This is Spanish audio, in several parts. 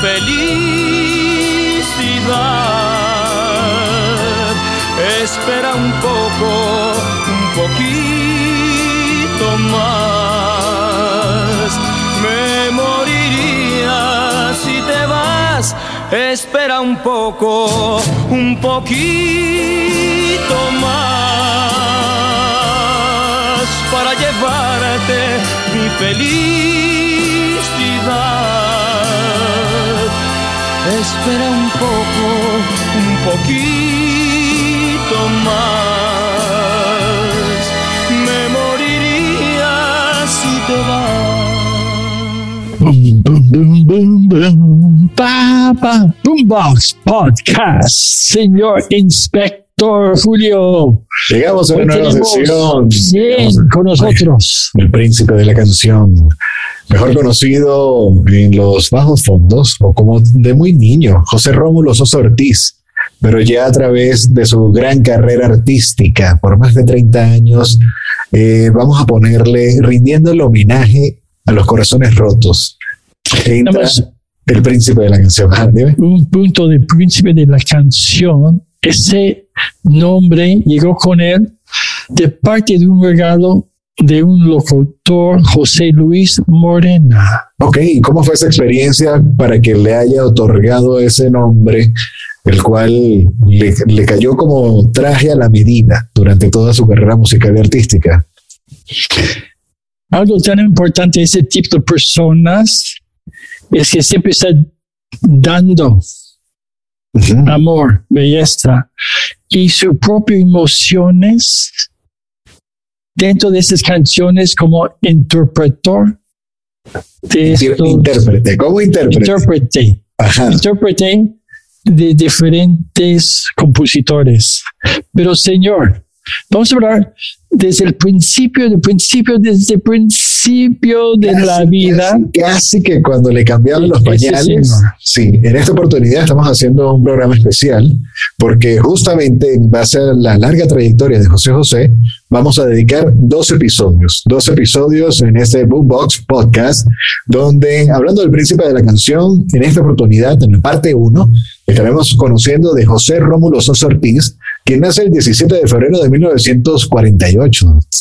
felicidad. Espera un poco, un poquito más. Me moriría si te vas. Espera un poco, un poquito más para llevarte mi felicidad. Espera un poco, un poquito más. Me moriría si te vas. Boom, boom, boom, boom, boom. Ba. Boombox Podcast, señor Inspector Julio. Llegamos a Hoy una nueva sesión. bien a- con nosotros. El príncipe de la canción. Mejor conocido en los bajos fondos o como de muy niño, José Rómulo Sosa Ortiz. Pero ya a través de su gran carrera artística por más de 30 años, eh, vamos a ponerle, rindiendo el homenaje a los corazones rotos. Entra el príncipe de la canción. Ah. Un punto de príncipe de la canción. Ese nombre llegó con él de parte de un regalo de un locutor, José Luis Morena. Ok, ¿cómo fue esa experiencia para que le haya otorgado ese nombre, el cual le, le cayó como traje a la medida durante toda su carrera musical y artística? Algo tan importante ese tipo de personas es que siempre está dando Amor, belleza y sus propias emociones dentro de esas canciones como interpretor de estos, Intérprete, ¿cómo intérprete? intérprete, Ajá. intérprete de diferentes compositores. Pero señor, vamos a hablar desde el principio, del principio, desde el principio de Casi, la vida. Casi, casi que cuando le cambiaban los pañales. Sí, en esta oportunidad estamos haciendo un programa especial porque justamente en base a la larga trayectoria de José José, vamos a dedicar dos episodios, dos episodios en este Boombox podcast, donde hablando del príncipe de la canción, en esta oportunidad, en la parte 1, estaremos conociendo de José Rómulo Sosa Ortiz, quien nace el 17 de febrero de 1948.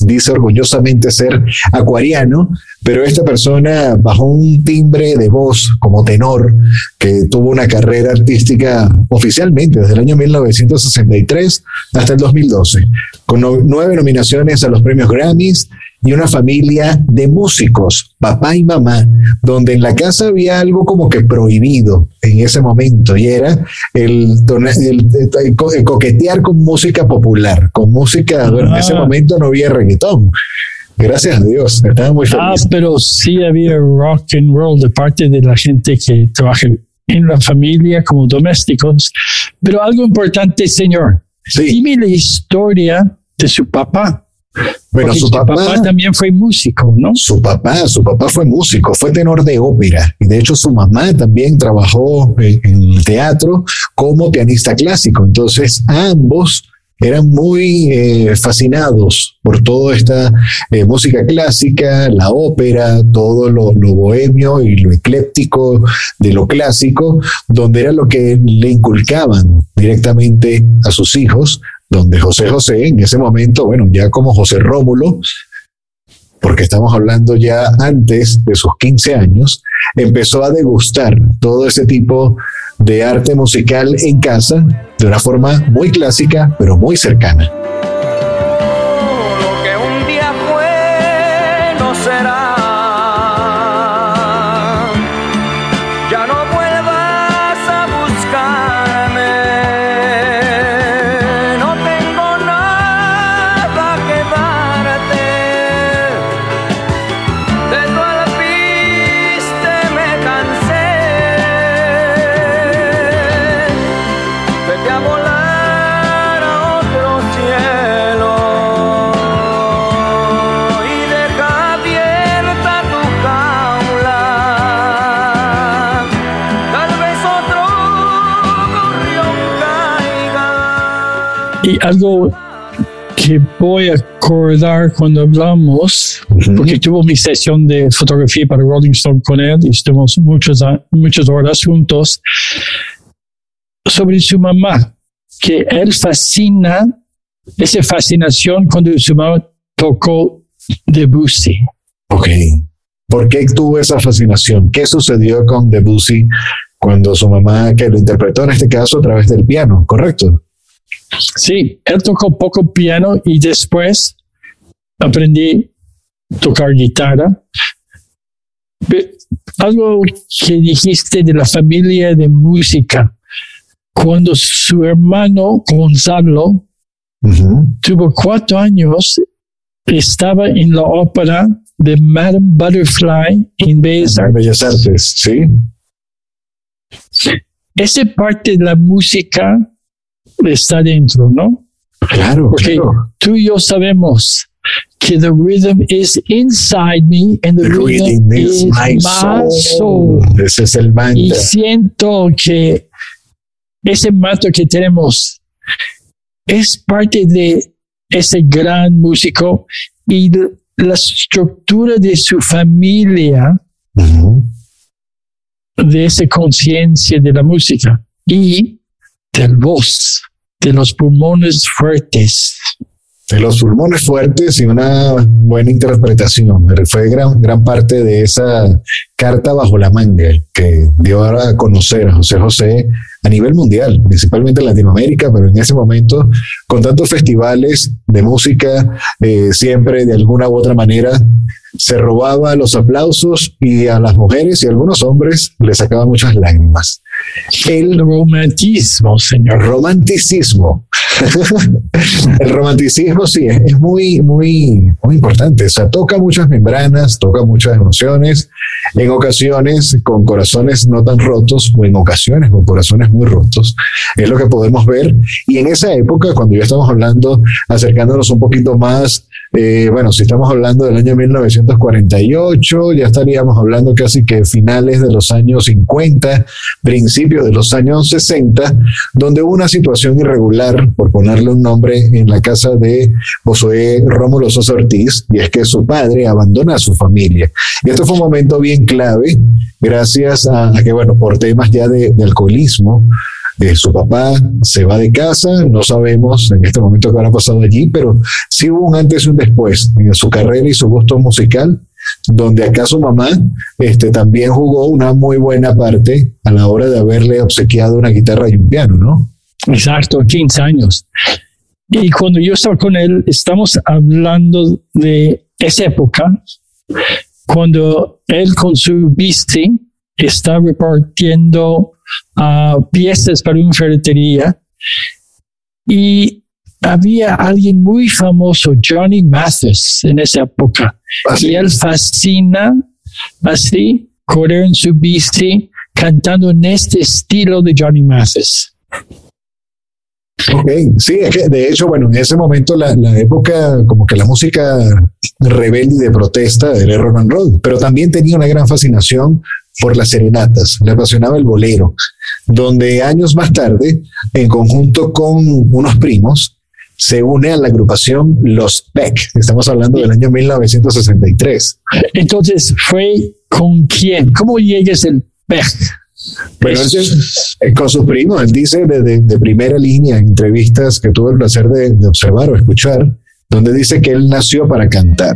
Dice orgullosamente ser acuariano, pero esta persona bajo un timbre de voz como tenor, que tuvo una carrera artística oficialmente desde el año 1963 hasta el 2012, con nueve nominaciones a los premios Grammys y una familia de músicos, papá y mamá, donde en la casa había algo como que prohibido en ese momento y era el, tona- el- el co- el coquetear con música popular, con música, bueno, en ese Ah. momento no había reggaetón. Gracias a Dios, estaba muy Ah, feliz. pero sí había rock and roll de parte de la gente que trabaja en la familia como domésticos. Pero algo importante, señor, Sí, dime la historia de su papá. Porque su papá, también fue músico, ¿no? su papá, su papá fue músico, fue tenor de ópera y de hecho su mamá también trabajó en, en el teatro como pianista clásico. Entonces ambos eran muy eh, fascinados por toda esta eh, música clásica, la ópera, todo lo, lo bohemio y lo ecléptico de lo clásico, donde era lo que le inculcaban directamente a sus hijos, donde José José, en ese momento, bueno, ya como José Rómulo, porque estamos hablando ya antes de sus 15 años, empezó a degustar todo ese tipo de arte musical en casa de una forma muy clásica, pero muy cercana. Algo que voy a acordar cuando hablamos, porque tuvo mi sesión de fotografía para Rolling Stone con él y estuvimos muchas, muchas horas juntos, sobre su mamá, que él fascina, esa fascinación cuando su mamá tocó Debussy. Ok. ¿Por qué tuvo esa fascinación? ¿Qué sucedió con Debussy cuando su mamá, que lo interpretó en este caso a través del piano, correcto? Sí, él tocó poco piano y después aprendí a tocar guitarra. Algo que dijiste de la familia de música. Cuando su hermano Gonzalo tuvo cuatro años, estaba en la ópera de Madame Butterfly en Bellas Artes. Bellas Artes, sí. Esa parte de la música está dentro, ¿no? Claro, Porque tú y yo sabemos que the rhythm is inside me and the, rhythm, is, my soul. Ese es el mantra. Y siento que ese mantra que tenemos es parte de ese gran músico y la estructura de su familia, de esa conciencia de la música y del voz, de los pulmones fuertes. De los pulmones fuertes y una buena interpretación. Fue gran, gran parte de esa carta bajo la manga que dio a conocer a José José a nivel mundial, principalmente en Latinoamérica, pero en ese momento, con tantos festivales de música, eh, siempre de alguna u otra manera se robaba los aplausos y a las mujeres y a algunos hombres les sacaba muchas lágrimas. El romanticismo, señor. Romanticismo. el romanticismo sí es, muy, muy, muy importante. O sea, toca muchas membranas, toca muchas emociones, en ocasiones con corazones no tan rotos o en ocasiones con corazones muy rotos. Es lo que podemos ver. Y en esa época, cuando ya estamos hablando, acercándonos un poquito más eh, bueno, si estamos hablando del año 1948, ya estaríamos hablando casi que finales de los años 50, principios de los años 60, donde hubo una situación irregular, por ponerle un nombre, en la casa de Josué Rómulo Sosa Ortiz, y es que su padre abandona a su familia. Y esto fue un momento bien clave, gracias a, que, bueno, por temas ya de alcoholismo, su papá se va de casa, no sabemos en este momento qué habrá pasado allí, pero sí hubo un antes y un después en su carrera y su gusto musical, donde acá su mamá este, también jugó una muy buena parte a la hora de haberle obsequiado una guitarra y un piano, ¿no? Exacto, 15 años. Y cuando yo estaba con él, estamos hablando de esa época, cuando él con su bici está repartiendo piezas para una ferretería y había alguien muy famoso, Johnny Mathis, en esa época. Y él fascina así, correr en su bici, cantando en este estilo de Johnny Mathis. Ok, sí, de hecho, bueno, en ese momento la, la, época, como que la música rebelde y de protesta era rock and roll, pero también tenía una gran fascinación por las serenatas, le apasionaba el bolero, donde años más tarde, en conjunto con unos primos, se une a la agrupación Los Beck. Estamos hablando del año 1963. Entonces, ¿fue con quién? ¿Cómo llegues el Beck? Bueno, eh, con sus primos, él dice de, primera línea en entrevistas que tuve el placer de observar o escuchar, donde dice que él nació para cantar.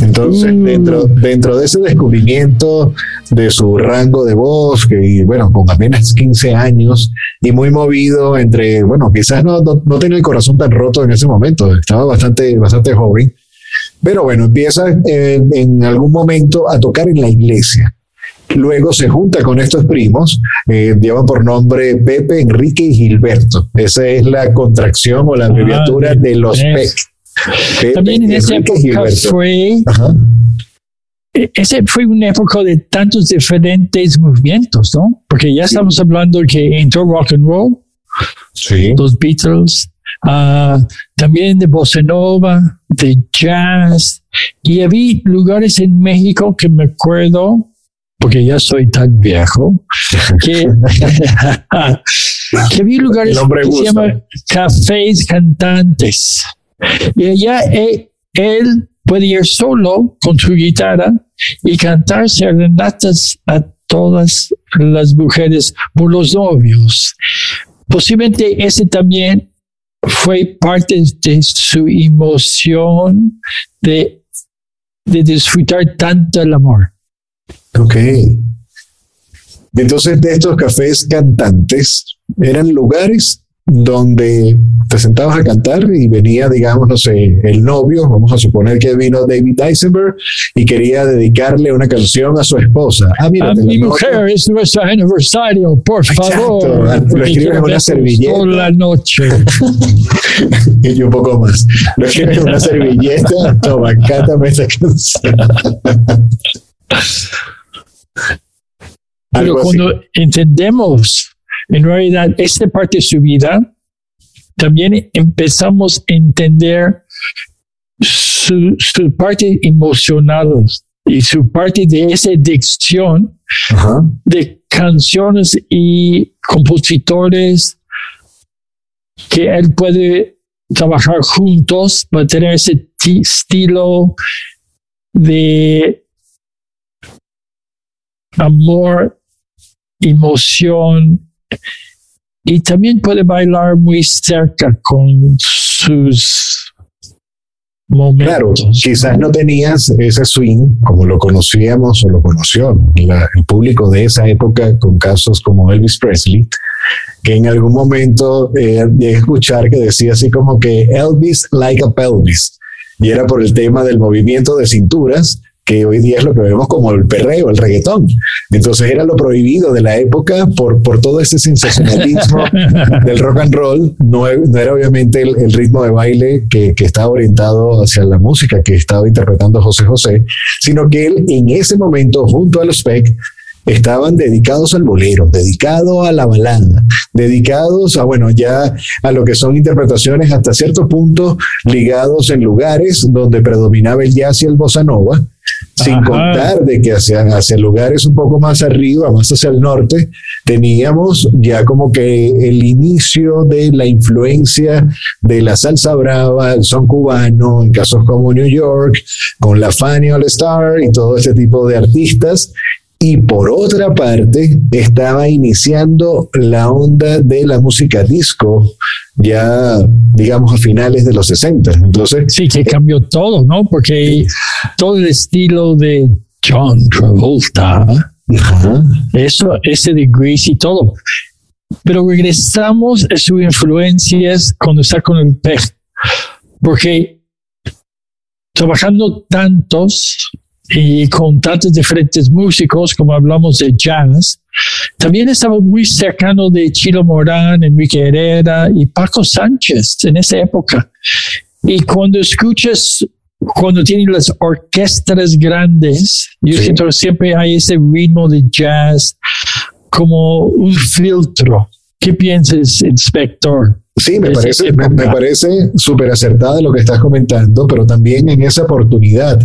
Entonces, dentro, dentro de ese descubrimiento de su rango de voz, que bueno, con apenas 15 años y muy movido entre, bueno, quizás no, no, tenía el corazón tan roto en ese momento, estaba bastante, bastante joven, pero bueno, empieza en algún momento a tocar en la iglesia. Luego se junta con estos primos, eh, llevan por nombre Pepe, Enrique y Gilberto. Esa es la contracción o la abreviatura Ah, de los es. PEC. Pepe, También en esa Enrique y época Gilberto. fue, Ajá. e- ese fue una época de tantos diferentes movimientos, ¿no? Porque ya estamos hablando que entró rock and roll, Sí. los Beatles, ah, también de bossa nova, de jazz, y había lugares en México que me acuerdo, porque ya soy tan viejo, que, que había lugares que se llaman cafés cantantes. Y allá eh, él puede ir solo con su guitarra y cantar serenatas a todas las mujeres por los novios. Posiblemente ese también fue parte de su emoción de, de disfrutar tanto el amor. Ok. Entonces, de estos cafés cantantes, eran lugares donde te sentabas a cantar y venía, digamos, no sé, el novio, vamos a suponer que vino David Eisenberg y quería dedicarle una canción a su esposa. Ah, mira, A mi mujer es nuestro aniversario, por Exacto. favor. Lo porque escribes en una servilleta. Toda la noche. y un poco más. Lo escribes en una servilleta, toma, cántame esta canción. Pero así. cuando entendemos en realidad esta parte de su vida, también empezamos a entender su, su parte emocional y su parte de esa adicción de canciones y compositores que él puede trabajar juntos para tener ese ti- estilo de amor, emoción y también puede bailar muy cerca con sus Claro, momentos. quizás no tenías ese swing como lo conocíamos o lo conoció la- el público de esa época con casos como Elvis Presley, que en algún momento eh, llegué a escuchar que decía así como que Elvis like a pelvis, y era por el tema del movimiento de cinturas que hoy día es lo que vemos como el perreo, el reggaetón. Entonces era lo prohibido de la época por, por todo ese sensacionalismo del rock and roll. No, no era obviamente el, el ritmo de baile que, que estaba orientado hacia la música que estaba interpretando José José, sino que él en ese momento, junto a los PEC, estaban dedicados al bolero, dedicados a la balada, dedicados a, bueno, ya a lo que son interpretaciones hasta cierto punto ligados en lugares donde predominaba el jazz y el bossa nova, sin Ajá. contar de que hacia, hacia lugares un poco más arriba, más hacia el norte, teníamos ya como que el inicio de la influencia de la salsa brava, el son cubano, en casos como New York, con la Fanny All Star y todo este tipo de artistas. Y por otra parte, estaba iniciando la onda de la música disco, ya digamos a finales de los 60. Entonces, Sí, que cambió todo, ¿no? Porque todo el estilo de John Travolta, eso, ese de Grease y todo. Pero regresamos a sus influencias cuando está con el pez. Porque trabajando tantos y con tantos diferentes músicos, como hablamos de jazz, también estaba muy cercano de Chilo Morán, Enrique Herrera y Paco Sánchez en esa época. Y cuando escuchas, cuando tienen las orquestas grandes, yo Sí. siento siempre hay ese ritmo de jazz como un filtro. ¿Qué piensas, inspector? Sí, me parece, me, me parece súper acertada lo que estás comentando, pero también en esa oportunidad,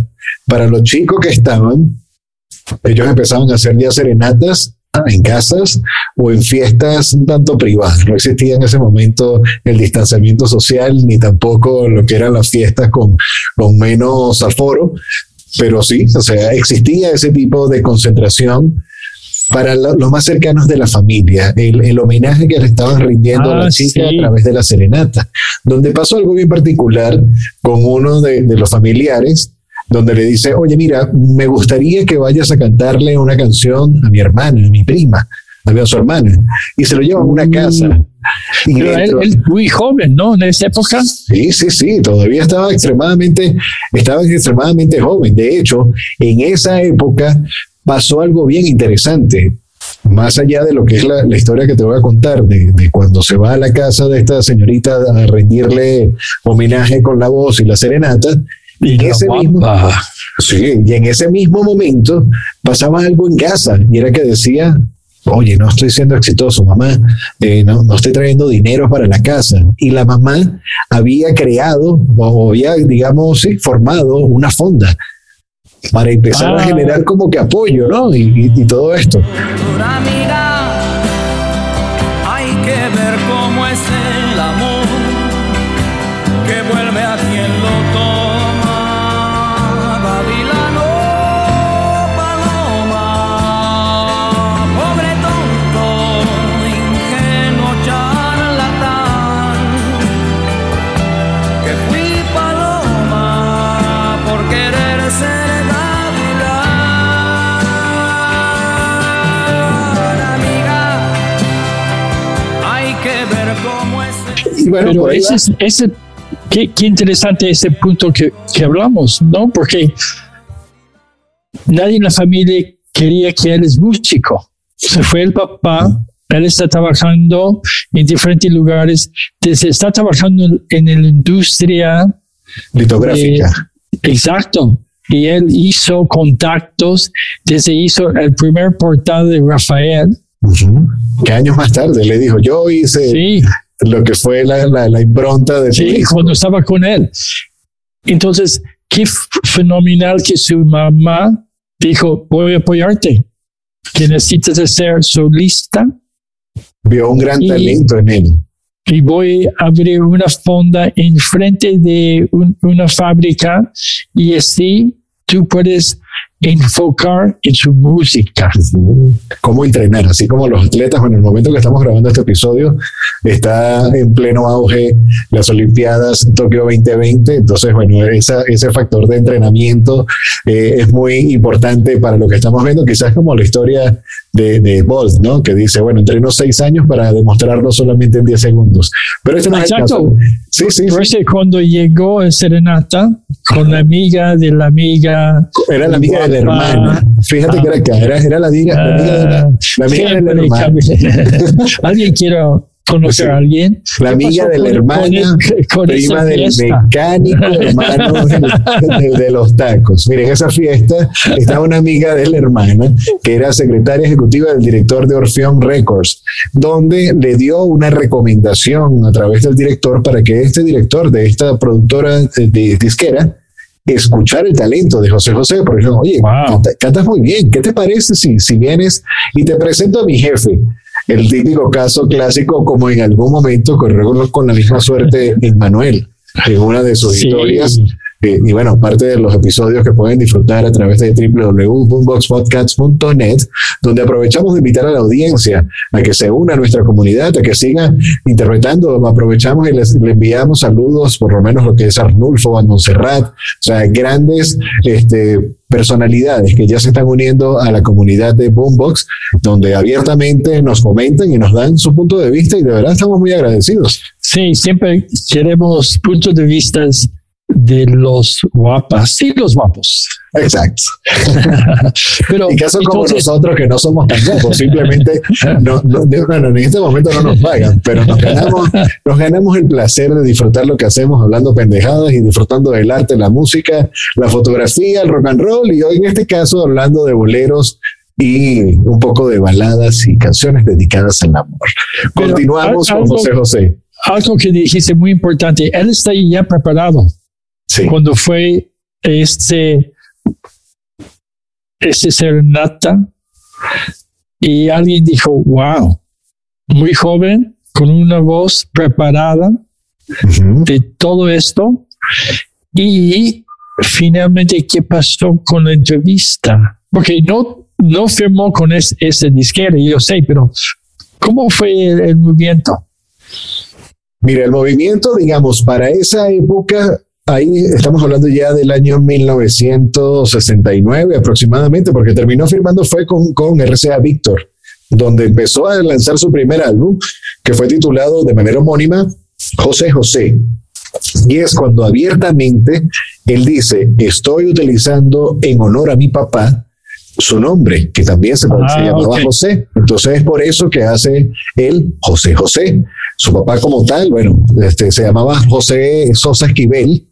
para los chicos que estaban, ellos empezaban a hacer ya serenatas en casas o en fiestas un tanto privadas. No existía en ese momento el distanciamiento social ni tampoco lo que eran las fiestas con, con menos aforo, pero sí, o sea, existía ese tipo de concentración para lo- los más cercanos de la familia, el, el homenaje que le estaban rindiendo a la Ah, chica sí. a través de la serenata, donde pasó algo bien particular con uno de, de los familiares, donde le dice, oye, mira, me gustaría que vayas a cantarle una canción a mi hermana, a mi prima, a su hermana, y se lo llevan a una Mm. casa. Y Pero él, dentro- él muy joven, ¿no? En esa época. Sí, sí, sí, todavía estaba extremadamente, estaba extremadamente joven. De hecho, en esa época, pasó algo bien interesante. Más allá de lo que es la, la historia que te voy a contar, de, de, cuando se va a la casa de esta señorita a rendirle homenaje con la voz y la serenata, y en, ese mismo, sí, y en ese mismo momento pasaba algo en casa, y era que decía, oye, no estoy siendo exitoso, mamá, eh, no, no, estoy trayendo dinero para la casa. Y la mamá había creado o había, digamos, sí, formado una fonda para empezar ah. a generar como que apoyo, ¿no? Y, y, y todo esto. Bueno, Pero ese, es, ese qué, qué, interesante ese punto que, que, hablamos, ¿no? Porque nadie en la familia quería que él es músico. Se fue el papá, él está trabajando en diferentes lugares, desde, está trabajando en la industria litográfica. Eh, exacto. Y él hizo contactos, desde hizo el primer portal de Rafael. Uh -huh. Que años más tarde le dijo, yo hice sí lo que fue la, la, la impronta de sí, cuando estaba con él. Entonces, qué fenomenal que su mamá dijo, voy a apoyarte, que necesitas ser solista. Vio un gran y, talento en él. Y voy a abrir una fonda enfrente de un, una fábrica y así tú puedes enfocar en su música. Cómo entrenar, así como los atletas, en el momento que estamos grabando este episodio, está en pleno auge las Olimpiadas Tokio 2020, entonces, bueno, ese factor de entrenamiento eh, es muy importante para lo que estamos viendo, quizás como la historia de, de Bolt, ¿no? Que dice, bueno, entreno seis años para demostrarlo solamente en 10 segundos. Pero este no Exacto. es el caso. Sí, sí, sí. cuando llegó el Serenata con la amiga de la amiga. Era la amiga de la hermana. Fíjate Ah. que era acá, era, era la, amiga, la amiga de la, la amiga de la hermana. Alguien quiere conocer a alguien. La ¿Qué amiga de la con- hermana, con- con prima del mecánico, hermano del- de los tacos. Miren, en esa fiesta estaba una amiga de la hermana que era secretaria ejecutiva del director de Orfeón Records, donde le dio una recomendación a través del director para que este director de esta productora de, de disquera escuchar el talento de José José, porque dijo, oye, Wow. canta- cantas muy bien, ¿qué te parece si, si vienes y te presento a mi jefe? El típico caso clásico, como en algún momento corrió con- la misma suerte en Manuel, en una de sus Sí. historias. Eh, y bueno, parte de los episodios que pueden disfrutar a través de www.boomboxpodcast.net, donde aprovechamos de invitar a la audiencia a que se una a nuestra comunidad, a que siga interpretando. Aprovechamos y les, le enviamos saludos, por lo menos lo que es Arnulfo, a Montserrat, o sea, grandes este, personalidades que ya se están uniendo a la comunidad de Boombox, donde abiertamente nos comentan y nos dan su punto de vista y de verdad estamos muy agradecidos. Sí, siempre queremos puntos de vista de los guapas y los guapos. Exacto. Pero En caso como entonces, nosotros que no somos tan guapos, simplemente no, no, bueno, en este momento no nos pagan, pero nos ganamos, nos ganamos el placer de disfrutar lo que hacemos hablando pendejadas y disfrutando del arte, la música, la fotografía, el rock and roll y hoy en este caso hablando de boleros y un poco de baladas y canciones dedicadas al amor. Pero Continuamos al- con algo- José José. algo que dijiste muy importante, él está ya preparado. Sí. Cuando fue este, este serenata y alguien dijo, wow, muy joven, con una voz preparada de todo esto. Y finalmente, ¿qué pasó con la entrevista? Porque no, no firmó con es- ese disquero, yo sé, pero ¿cómo fue el, el movimiento? Mira, el movimiento, digamos, para esa época, ahí estamos hablando ya del año 1969 aproximadamente, porque terminó firmando fue con, con RCA Victor, donde empezó a lanzar su primer álbum, que fue titulado de manera homónima José José. Y es cuando abiertamente él dice, estoy utilizando en honor a mi papá su nombre, que también se, Ah, se llamaba. José. Entonces es por eso que hace él José José. Su papá como tal, bueno, este, se llamaba José Sosa Esquivel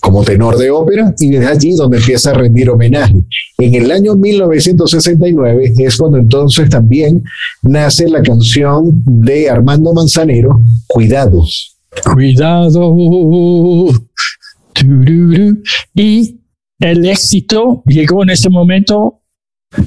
como tenor de ópera y es allí donde empieza a rendir homenaje. En el año 1969 es cuando entonces también nace la canción de Armando Manzanero, Cuidado. Cuidado. Y el éxito llegó en ese momento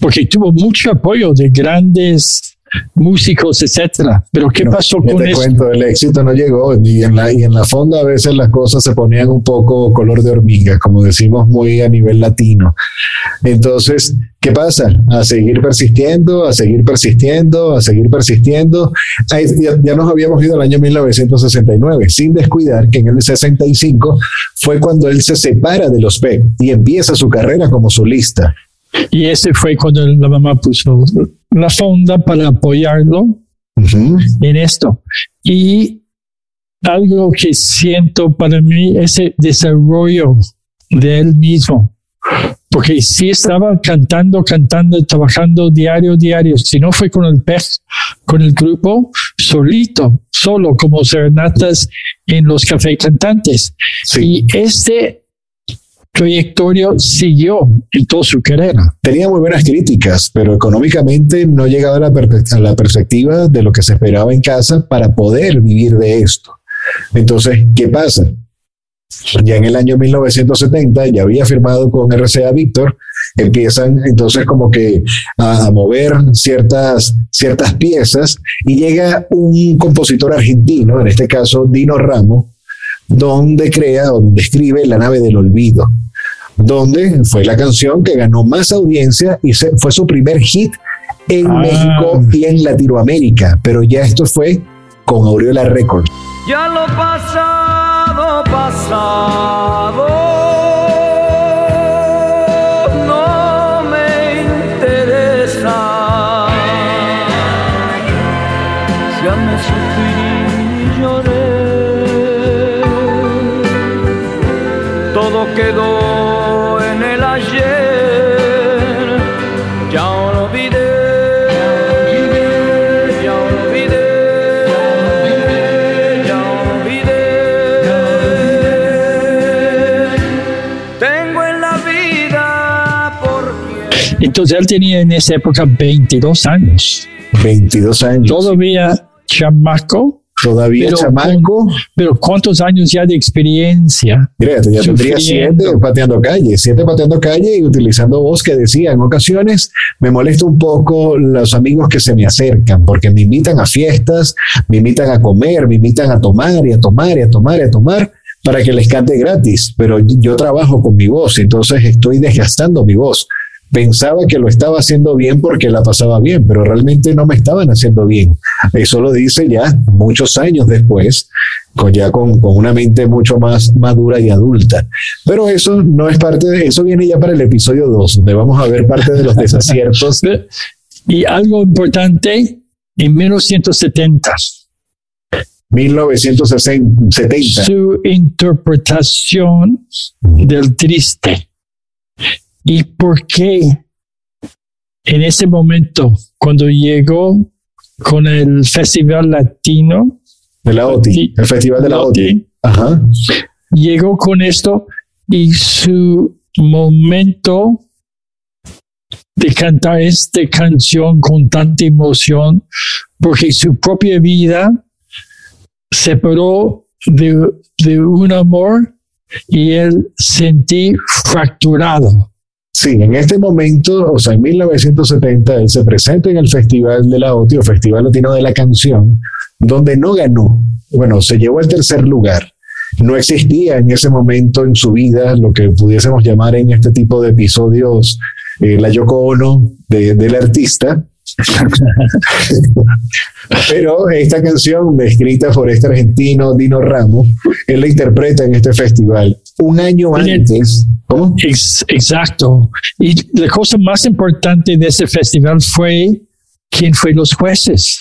porque tuvo mucho apoyo de grandes músicos, etcétera. Pero ¿qué No, pasó con te eso? cuento, el éxito no llegó y en, la, y en la fonda a veces las cosas se ponían un poco color de hormiga, como decimos muy a nivel latino. Entonces, ¿qué pasa? A seguir persistiendo, a seguir persistiendo, a seguir persistiendo. Ahí ya, ya nos habíamos ido al año 1969, sin descuidar que en el 65 fue cuando él se separa de los PEC y empieza su carrera como solista. Y ese fue cuando la mamá puso la fonda para apoyarlo Ujú. en esto. Y algo que siento para mí, ese desarrollo de él mismo. Porque si estaba cantando, cantando, trabajando diario, diario. Si no fue con el pez, con el grupo, solito, solo, como serenatas en los cafés cantantes. Sí. Y este trayectoria siguió en toda su carrera. tenía muy buenas críticas, pero económicamente no llegaba a la, a la perspectiva de lo que se esperaba en casa para poder vivir de esto. Entonces, ¿qué pasa? Ya en el año 1970 ya había firmado con RCA Víctor, empiezan entonces como que a, mover ciertas, ciertas piezas y llega un compositor argentino, en este caso Dino Ramos, donde crea o donde escribe La nave del olvido donde fue la canción que ganó más audiencia y se- fue su primer hit en Ah. México y en Latinoamérica, pero ya esto fue con Aureola Records. Ya lo pasado, pasado. Entonces él tenía en esa época 22 años. 22 años. Todavía chamaco, Todavía pero chamaco. pero ¿cuántos años ya de experiencia? Mira, ya tendría siete pateando calle, siete pateando calle y utilizando voz que decía en ocasiones me molesta un poco los amigos que se me acercan porque me invitan a fiestas, me invitan a comer, me invitan a tomar y a tomar y a tomar y a tomar para que les cante gratis, pero yo trabajo con mi voz, entonces estoy desgastando mi voz. Pensaba que lo estaba haciendo bien porque la pasaba bien, pero realmente no me estaban haciendo bien. Eso lo dice ya muchos años después, con ya con, con una mente mucho más madura y adulta. Pero eso no es parte de eso, viene ya para el episodio 2, donde vamos a ver parte de los desaciertos. Y algo importante, en 1970, 1970. su interpretación del triste. ¿Y por qué en ese momento, cuando llegó con el Festival Latino, De la OTI, el Festival de la OTI. Ajá. llegó con esto y su momento de cantar esta canción con tanta emoción, porque su propia vida separó de, de un amor y él sentí fracturado. Sí, en este momento, o sea, en 1970, él se presenta en el Festival de la OTI, o Festival Latino de la Canción, donde no ganó. Bueno, se llevó el tercer lugar. No existía en ese momento en su vida lo que pudiésemos llamar en este tipo de episodios eh, la Yoko Ono de- del artista. Pero esta canción, escrita por este argentino Dino Ramos, él la interpreta en este festival. Un año antes. ¿Cómo? Ex- exacto. Y la cosa más importante de ese festival fue quién fue los jueces.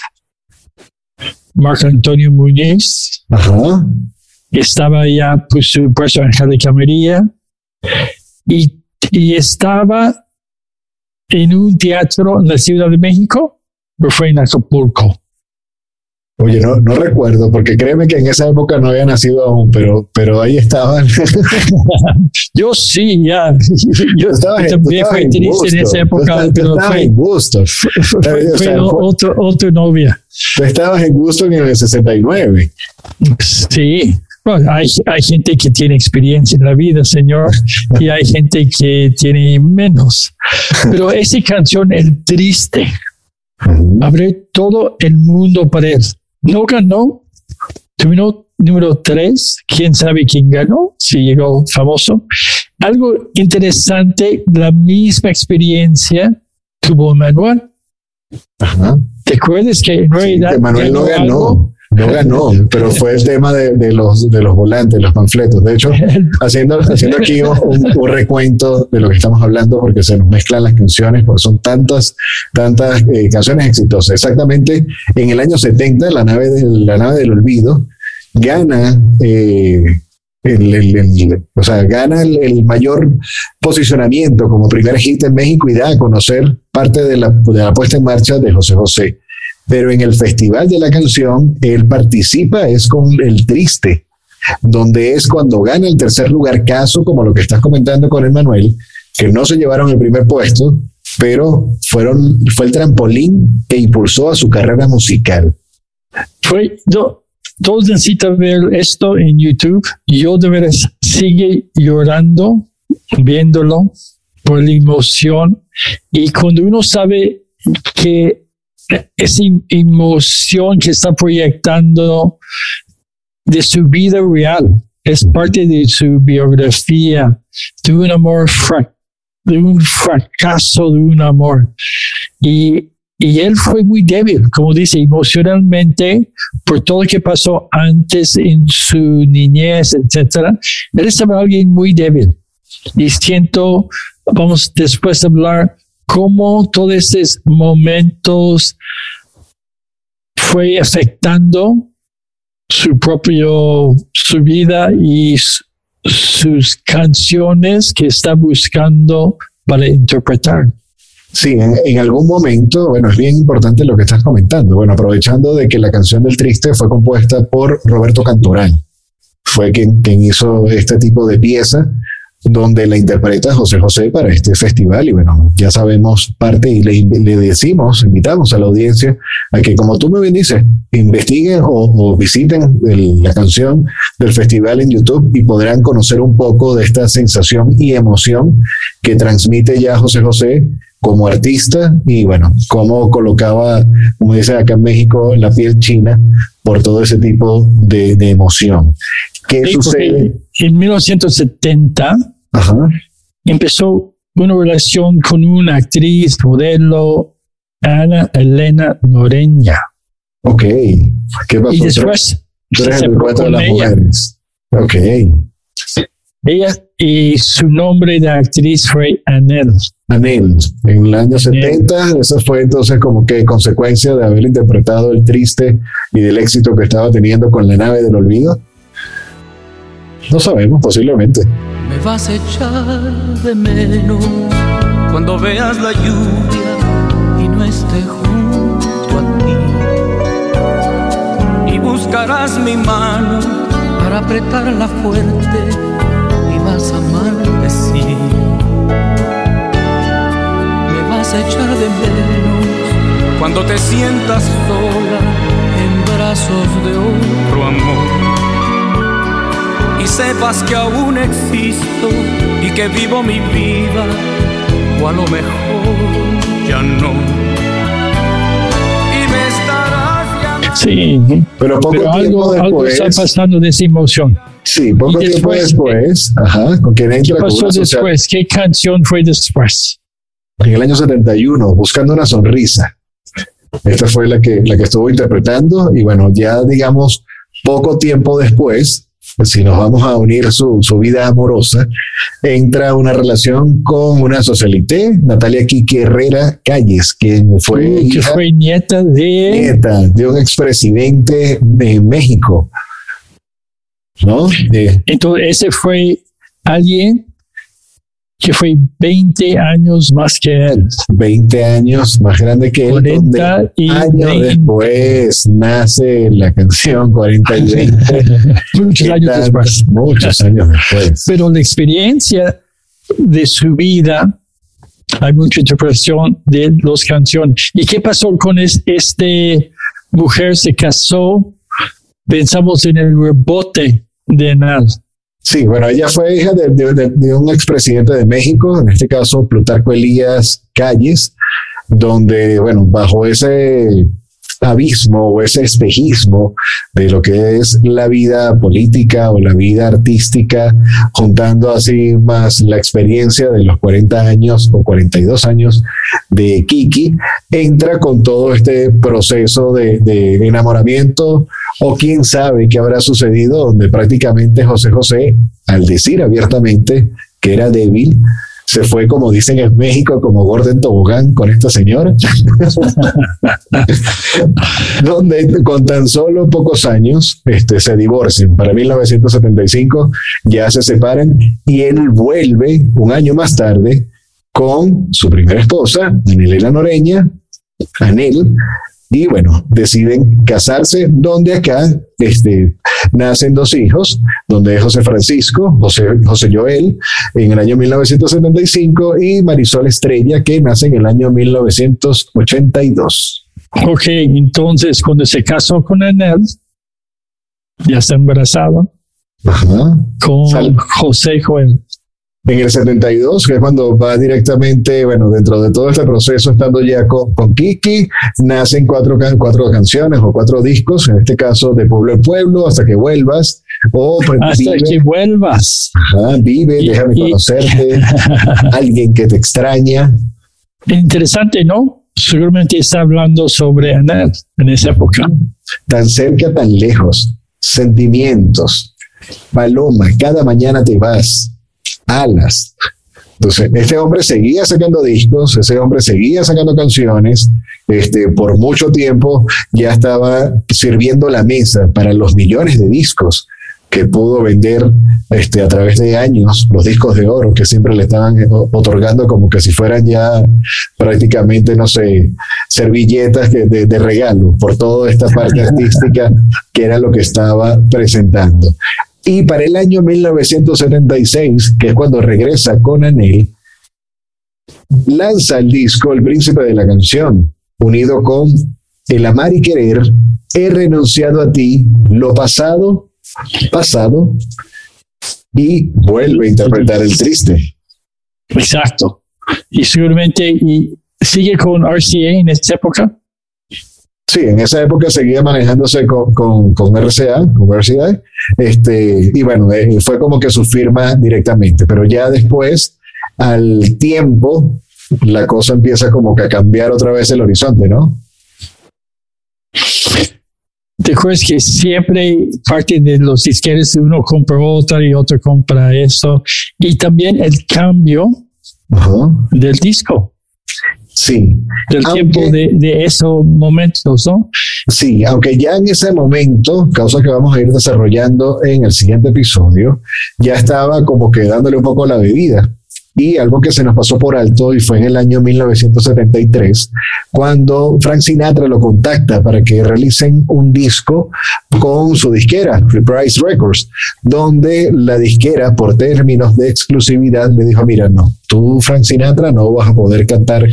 Marco Antonio Muñiz, Ajá. estaba ya por supuesto Angélica María y, y estaba en un teatro en la Ciudad de México o fue en Acapulco? Oye, no, no recuerdo, porque créeme que en esa época no había nacido aún, pero, pero ahí estaban. yo sí, ya. Yo estaba también fui triste en esa época, tú pero estabas fue, en Gusto. fue, O fue fue- otro, otro novia. tú estabas en Gusto en el 69. Sí. Bueno, hay, hay gente que tiene experiencia en la vida, señor, y hay gente que tiene menos. Pero esa canción, El Triste, abre todo el mundo para él. No ganó, terminó número tres, quién sabe quién ganó, si llegó famoso. Algo interesante, la misma experiencia tuvo Manuel. Ajá. ¿Te acuerdas que en realidad Que Manuel no ganó ganó. No ganó, pero fue el tema de, de los, de los volantes, los panfletos. De hecho, haciendo, haciendo aquí un, un recuento de lo que estamos hablando, porque se nos mezclan las canciones, porque son tantas, tantas eh, canciones exitosas. Exactamente en el año 70, la nave del, la nave del olvido gana. eh, el, el- el- o sea, gana el, el mayor posicionamiento como primer hit en México y da a conocer parte de la, de la puesta en marcha de José José. Pero en el Festival de la Canción, él participa, es con El Triste, donde es cuando gana el tercer lugar, caso como lo que estás comentando con Emanuel, que no se llevaron el primer puesto, pero fueron, fue el trampolín que impulsó a su carrera musical. Fue, yo, todos necesitan ver esto en YouTube. Yo de veras sigue llorando viéndolo por la emoción. Y cuando uno sabe que esa em- emoción que está proyectando de su vida real es parte de su biografía, de un amor, de un fracaso de un amor. Y, y él fue muy débil, como dice, emocionalmente, por todo lo que pasó antes en su niñez, etcétera. Él estaba alguien muy débil. Y siento, vamos después a hablar cómo todos esos momentos fue afectando su propio, su vida y sus canciones que está buscando para interpretar. Sí, en, en algún momento, bueno, es bien importante lo que estás comentando. Bueno, aprovechando de que la canción del Triste fue compuesta por Roberto Cantoral, fue quien, quien hizo este tipo de pieza donde la interpreta José José para este festival y bueno, ya sabemos parte y le, decimos, invitamos a la audiencia a que como tú me bien dices, investiguen o, visiten la canción del festival en YouTube y podrán conocer un poco de esta sensación y emoción que transmite ya José José como artista y bueno, cómo colocaba, como dice acá en México, la piel china por todo ese tipo de emoción. ¿Qué Sí, sucede? En 1970 Ajá. empezó una relación con una actriz, modelo, Ana Elena Noreña. Ok. ¿Qué pasó? Y después se separó con las ella. mujeres. Ok. Ella y su nombre de actriz fue Anel. Anel, en el año 70, eso fue entonces como que consecuencia de haber interpretado el triste y del éxito que estaba teniendo con la nave del olvido. No sabemos, posiblemente. Me vas a echar de menos cuando veas la lluvia y no esté junto a ti. Y buscarás mi mano para apretarla fuerte y vas a maldecir. Me vas a echar de menos cuando te sientas sola en brazos de otro amor y sepas que aún existo y que vivo mi vida, o a lo mejor ya no. Y me estarás llamando. Sí, Pero poco pero tiempo algo, algo después. está pasando de esa emoción. Sí, poco Y tiempo después- después, ajá, con quien ¿Qué entra pasó una social- después? ¿Qué canción fue después? en el año 71, buscando una sonrisa. Esta fue la que, la que estuvo interpretando y bueno, ya digamos, poco tiempo después, si nos vamos a unir su, su vida amorosa, entra una relación con una socialité, Natalia Kiki Herrera Calles, quien fue, que fue nieta de... nieta de un expresidente de México. ¿No? De- Entonces, ese fue alguien que fue 20 años más que él. 20 años más grande que él. 40 y años 20. después nace la canción 40 y 20. Muchos ¿Qué años tal? después. Muchos años después. Pero la experiencia de su vida, hay mucha interpretación de las canciones. ¿Y qué pasó con es- este mujer? Se casó, pensamos en el rebote de Enal. Sí, bueno, ella fue hija de, de- un expresidente de México, en este caso Plutarco Elías Calles, donde, bueno, bajo ese abismo o ese espejismo de lo que es la vida política o la vida artística, juntando así más la experiencia de los 40 años o 42 años de Kiki, entra con todo este proceso de, enamoramiento o quién sabe qué habrá sucedido, donde prácticamente José José, al decir abiertamente que era débil, se fue, como dicen en México, como Gordon Tobogán con esta señora, donde con tan solo pocos años este, se divorcian. Para 1975 ya se separan y él vuelve un año más tarde con su primera esposa, Anelena Noreña, Anel, y bueno, deciden casarse, donde acá este, nacen dos hijos, donde es José Francisco, José, José Joel, en el año 1975, y Marisol Estrella, que nace en el año 1982. Ok, entonces cuando se casó con Enel, ya está embarazada Ajá. con Sal- José Joel. En el 72, que es cuando va directamente, bueno, dentro de todo este proceso, estando ya con, con Kiki, nacen cuatro, can- cuatro canciones o cuatro discos, en este caso de Pueblo en Pueblo, hasta que vuelvas, o pues, Hasta vive, que vuelvas. ajá, vive, Y- déjame conocerte, alguien que te extraña. Interesante, ¿no? Seguramente está hablando sobre Enel en esa época. tan cerca, tan lejos, sentimientos, paloma, cada mañana te vas, alas. Entonces, este hombre seguía sacando discos, ese hombre seguía sacando canciones, este, por mucho tiempo ya estaba sirviendo la mesa para los millones de discos que pudo vender este, a través de años, los discos de oro que siempre le estaban otorgando como que si fueran ya prácticamente, no sé, servilletas de, de regalo por toda esta parte artística que era lo que estaba presentando. Y para el año 1976, que es cuando regresa con Anel, lanza el disco El Príncipe de la Canción, unido con El Amar y Querer, He renunciado a ti, lo pasado, pasado, y vuelve a interpretar el triste. Exacto. Y seguramente y sigue con RCA en esta época. Sí, en esa época seguía manejándose con, con, con RCA, con RCA, este, y bueno, eh, fue como que su firma directamente, pero ya después, al tiempo, la cosa empieza como que a cambiar otra vez el horizonte, ¿no? ¿Te acuerdas que siempre parte de los disqueres uno compra otra y otro compra eso? Y también el cambio Ajá. del disco, Sí, del Aunque- tiempo de, de esos momentos, ¿no? sí, aunque ya en ese momento, causa que vamos a ir desarrollando en el siguiente episodio, ya estaba como que dándole un poco la bebida. Y algo que se nos pasó por alto y fue en el año 1973, cuando Frank Sinatra lo contacta para que realicen un disco con su disquera, Reprise Records, donde la disquera, por términos de exclusividad, le dijo, mira, no, tú, Frank Sinatra, no vas a poder cantar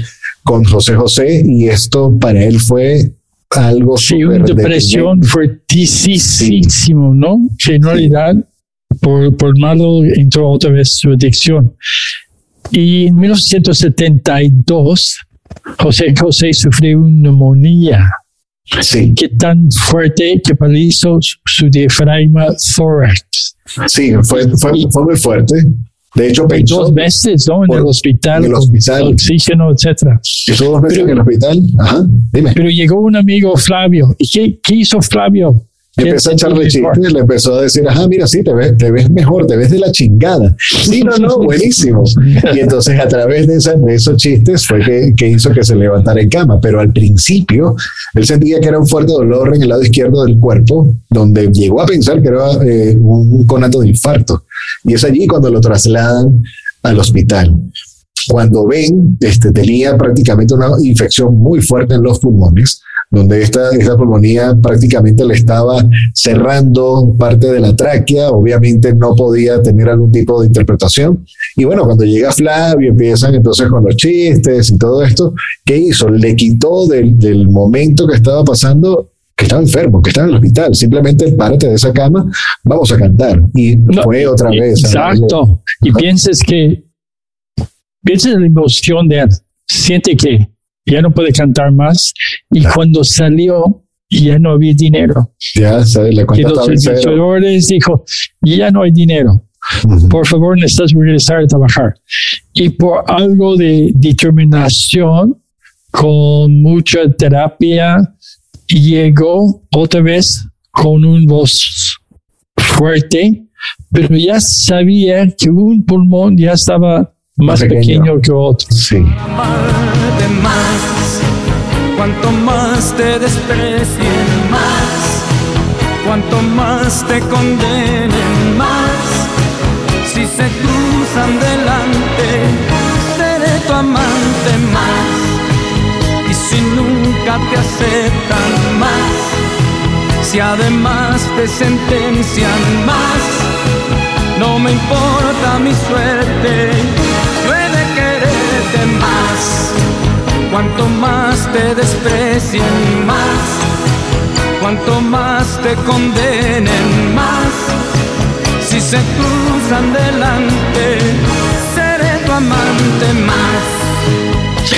con José José, y esto para él fue algo Sí, súper una depresión fuertísimo, ¿no? Que en realidad, por, por malo, entró otra vez su adicción. Y en 1972, José José sufrió una neumonía Sí, que tan fuerte que paralizó su- su diafragma tórax. sí, fue, fue, fue muy fuerte. De hecho, pensó dos meses, ¿no? En por- el hospital, en el hospital. oxígeno, etcétera. estuvo dos Pero- en el hospital. Ajá, dime. Pero llegó un amigo Flavio. ¿Y qué, qué hizo Flavio? ¿Qué Empezó a echarle chistes, le empezó a decir, ajá, mira, sí, te ves, te ves mejor, te ves de la chingada. Sí, no, no, buenísimo. Y entonces a través de, esa- de esos chistes fue que, que hizo que se levantara en cama. Pero al principio él sentía que era un fuerte dolor en el lado izquierdo del cuerpo, donde llegó a pensar que era eh, un conato de infarto. Y es allí cuando lo trasladan al hospital. Cuando ven, este, tenía prácticamente una infección muy fuerte en los pulmones, donde esta, esta pulmonía prácticamente le estaba cerrando parte de la tráquea, obviamente no podía tener algún tipo de interpretación. Y bueno, cuando llega Flavio, empiezan entonces con los chistes y todo esto, ¿qué hizo? Le quitó del, del momento que estaba pasando que estaba enfermo, que estaba en el hospital. Simplemente párate de esa cama, vamos a cantar. Y fue otra vez. Exacto. Y pienses que Piensa en la emoción de él. Siente que ya no puede cantar más y cuando salió ya no había dinero. Ya, la y los administradores dijo, ya no hay dinero. Por favor, necesitas regresar a trabajar. Y por algo de determinación, con mucha terapia, llegó otra vez con un voz fuerte, pero ya sabía que un pulmón ya estaba más pequeño, que otro. Sí. más, cuanto más te desprecien más, cuanto más te condenen más, si se cruzan delante, seré tu amante más, y si nunca te aceptan más, si además te sentencian más, no me importa mi suerte Cuanto más te desprecien más, cuanto más te condenen más. Si se cruzan delante, seré tu amante más.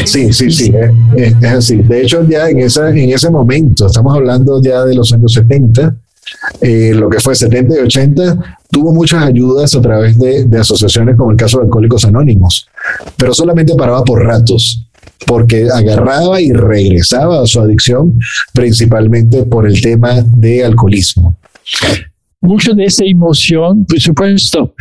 Sí, sí, sí, es, es, así. De hecho, ya en, esa, en ese momento, estamos hablando ya de los años 70, eh, lo que fue 70 y 80, tuvo muchas ayudas a través de, de, asociaciones como el caso de Alcohólicos Anónimos, pero solamente paraba por ratos, porque agarraba y regresaba a su adicción, principalmente por el tema de alcoholismo. Mucho de esa emoción, por supuesto,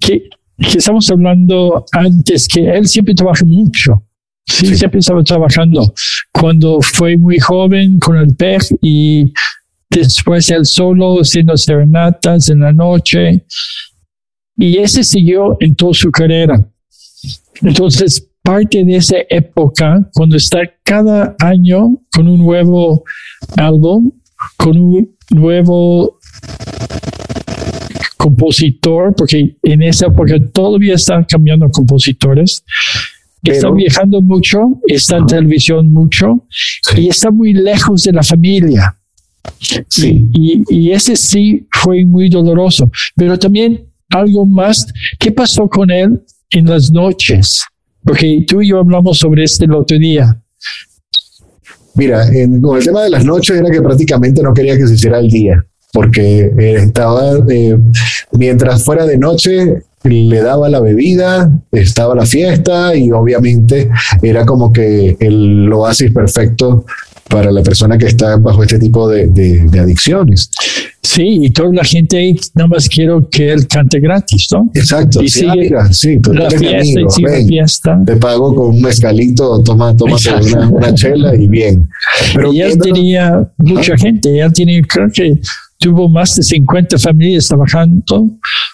que, que estamos hablando antes, que él siempre trabaja mucho. Sí, sí, siempre estaba trabajando. Cuando fue muy joven con el PEG y después él solo haciendo serenatas en la noche. Y ese siguió en toda su carrera. Entonces, parte de esa época, cuando está cada año con un nuevo álbum, con un nuevo compositor, porque en esa época todavía están cambiando compositores, está viajando mucho, está en televisión mucho y está muy lejos de la familia. Sí. Y, ese sí fue muy doloroso. Pero también algo más, ¿qué pasó con él en las noches? Porque tú y yo hablamos sobre este el otro día. Mira, con el tema de las noches era que prácticamente no quería que se hiciera el día, porque eh, estaba, eh, mientras fuera de noche, le daba la bebida, estaba la fiesta y obviamente era como que el oasis perfecto para la persona que está bajo este tipo de, de, adicciones. Sí, y toda la gente nada más quiero que él cante gratis, ¿no? Exacto. Y sí, sigue sí, la fiesta y sigue la fiesta. Te pago con un mezcalito, toma, toma una, una, chela y bien. Pero y él tenía mucha gente, él tiene, creo que tuvo más de 50 familias trabajando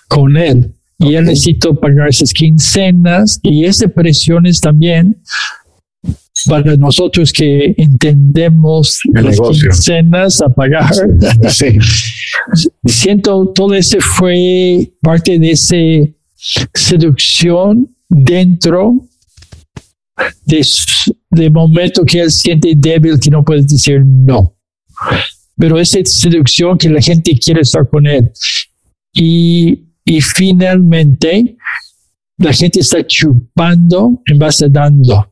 con él. Y él necesitó pagar esas quincenas y esas presiones también para nosotros que entendemos el las negocio. quincenas a pagar. Sí. Siento todo ese fue parte de esa seducción dentro de, de momento que él siente débil que no puede decir no. Pero esa seducción que la gente quiere estar con él. Y, y finalmente la gente está chupando en base a dando.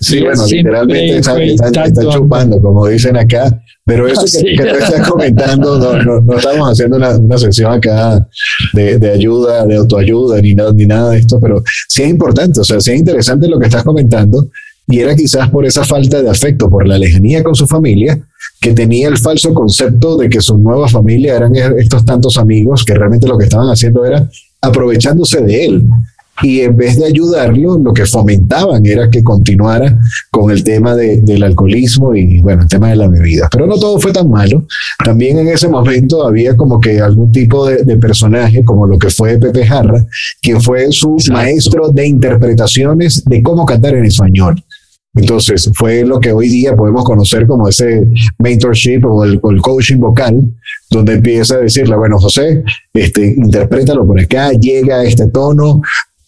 Sí, bueno, literalmente está, está, está, chupando, como dicen acá. Pero eso que, que tú estás comentando, no, no, no estamos haciendo una, una sesión acá de, de, ayuda, de autoayuda, ni, nada, ni nada de esto, pero sí es importante, o sea, sí es interesante lo que estás comentando. Y era quizás por esa falta de afecto, por la lejanía con su familia, que tenía el falso concepto de que su nueva familia eran estos tantos amigos que realmente lo que estaban haciendo era aprovechándose de él y en vez de ayudarlo, lo que fomentaban era que continuara con el tema del alcoholismo y, bueno, el tema de la bebida. Pero no todo fue tan malo. También en ese momento había como que algún tipo de, personaje, como lo que fue Pepe Jarra, quien fue su maestro de interpretaciones de cómo cantar en español. Entonces, fue lo que hoy día podemos conocer como ese mentorship o el, coaching vocal, donde empieza a decirle, bueno, José, este, interprétalo por acá, llega a este tono,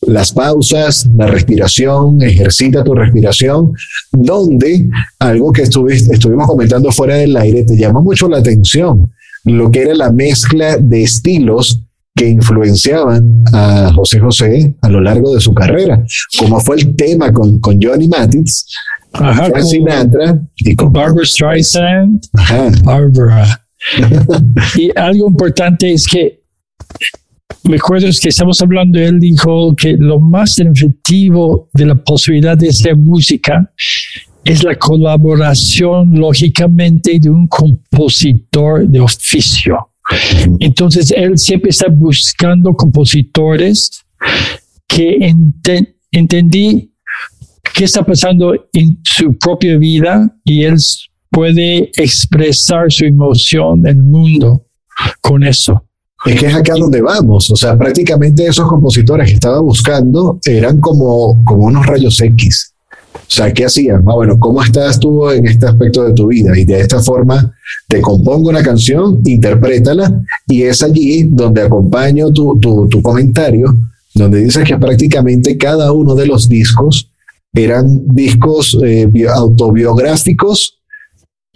las pausas, la respiración, ejercita tu respiración, donde algo que estuvimos comentando fuera del aire te llama mucho la atención, lo que era la mezcla de estilos que influenciaban a José José a lo largo de su carrera, como fue el tema con, con Johnny Mathis, con Sinatra y con Barbara Streisand, Barbara. y algo importante es que me acuerdo que estamos hablando, él dijo que lo más efectivo de la posibilidad de hacer música es la colaboración, lógicamente, de un compositor de oficio. Entonces, él siempre está buscando compositores que entendí qué está pasando en su propia vida y él puede expresar su emoción en el mundo con eso. Es que es acá donde vamos. O sea, prácticamente esos compositores que estaba buscando eran como, como unos rayos X. O sea, ¿qué hacían? Ah, bueno, ¿cómo estás tú en este aspecto de tu vida? Y de esta forma te compongo una canción, interprétala, y es allí donde acompaño tu, tu, tu comentario, donde dices que prácticamente cada uno de los discos eran discos eh, autobiográficos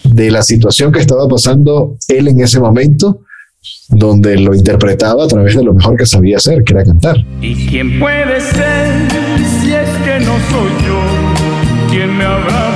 de la situación que estaba pasando él en ese momento, donde lo interpretaba a través de lo mejor que sabía hacer, que era cantar. ¿Y quién puede ser si es que no soy yo? ¿Quién me habrá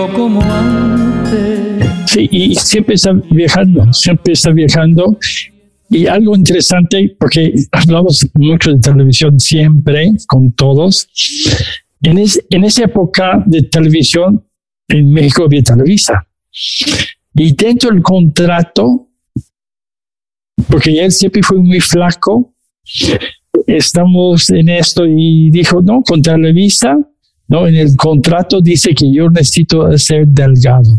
siento como antes. Sí, y siempre está viajando, siempre está viajando. Y algo interesante, porque hablamos mucho de televisión siempre, con todos. En, en esa época de televisión, en México había Televisa. Y dentro del contrato, porque él siempre fue muy flaco, estamos en esto y dijo, no, con Televisa no, en el contrato dice que yo necesito ser delgado.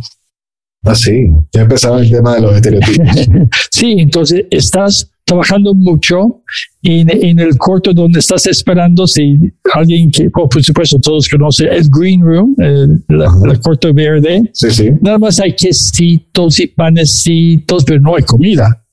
Ah, sí, ya empezaba el tema de los estereotipos. sí, entonces estás trabajando mucho y en, el corto donde estás esperando, si alguien que, oh, por supuesto, todos conocen el Green Room, el, corto verde, sí, sí. nada más hay quesitos y panecitos, pero no hay comida.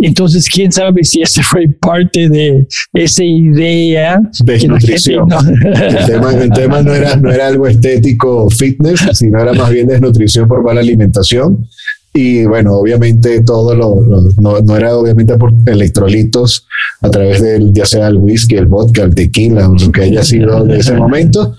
Entonces, quién sabe si ese fue parte de esa idea. De nutrición. El, tema, no, era, no era algo estético, fitness, sino era más bien desnutrición por mala alimentación. Y bueno, obviamente todo lo, no, no, era obviamente por electrolitos a través del, ya sea el whisky, el vodka, el tequila, lo que haya sido de ese momento.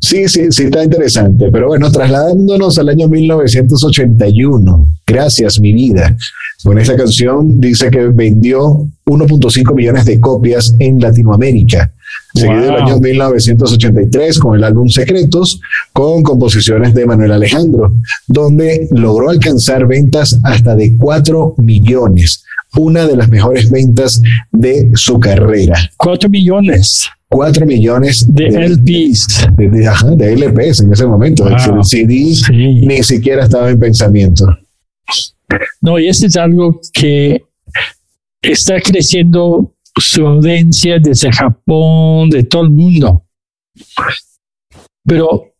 Sí, sí, sí, está interesante. Pero bueno, trasladándonos al año 1981. Gracias, mi vida. Con esta canción dice que vendió 1.5 millones de copias en Latinoamérica. Seguido el año 1983 con el álbum Secretos, con composiciones de Manuel Alejandro, donde logró alcanzar ventas hasta de 4 millones, una de las mejores ventas de su carrera. 4 millones. 4 millones de, LPs. De, LPs en ese momento. El CD ni siquiera estaba en pensamiento. No, y este es algo que está creciendo su audiencia desde Japón, de todo el mundo. Pero,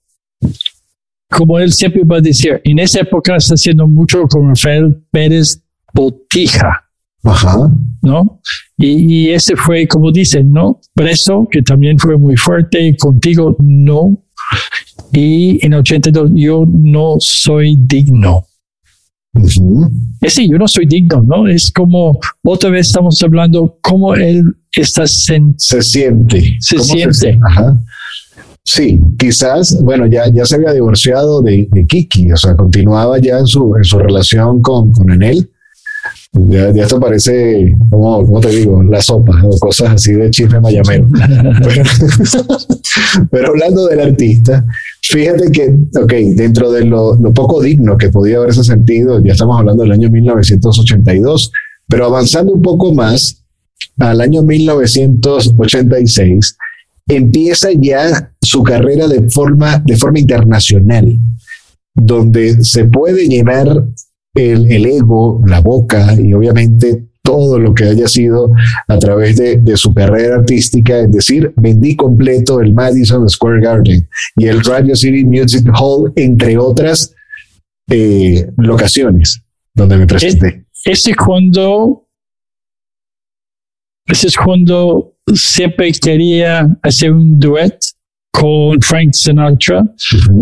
como él siempre va a decir, en esa época está haciendo mucho con Rafael Pérez Botija. Ajá. ¿No? Y, y, ese fue, como dicen, ¿no? Preso, que también fue muy fuerte, contigo no. Y en 82, yo no soy digno. Sí, yo no soy digno, ¿no? Es como, otra vez estamos hablando cómo él está se siente. Se siente. Sí, quizás, bueno, ya, ya se había divorciado de, Kiki, o sea, continuaba ya en su, en su relación con, con Enel. Ya, ya, esto parece, como, ¿cómo te digo? La sopa o cosas así de chisme mayamero. pero, pero, hablando del artista, fíjate que, ok, dentro de lo, lo, poco digno que podía haberse sentido, ya estamos hablando del año 1982, pero avanzando un poco más, al año 1986, empieza ya su carrera de forma, de forma internacional, donde se puede llenar el, el ego, la boca y obviamente todo lo que haya sido a través de, de, su carrera artística, es decir, vendí completo el Madison Square Garden y el Radio City Music Hall, entre otras eh, locaciones donde me presenté. Ese es cuando, ese es cuando siempre quería hacer un duet con Frank Sinatra,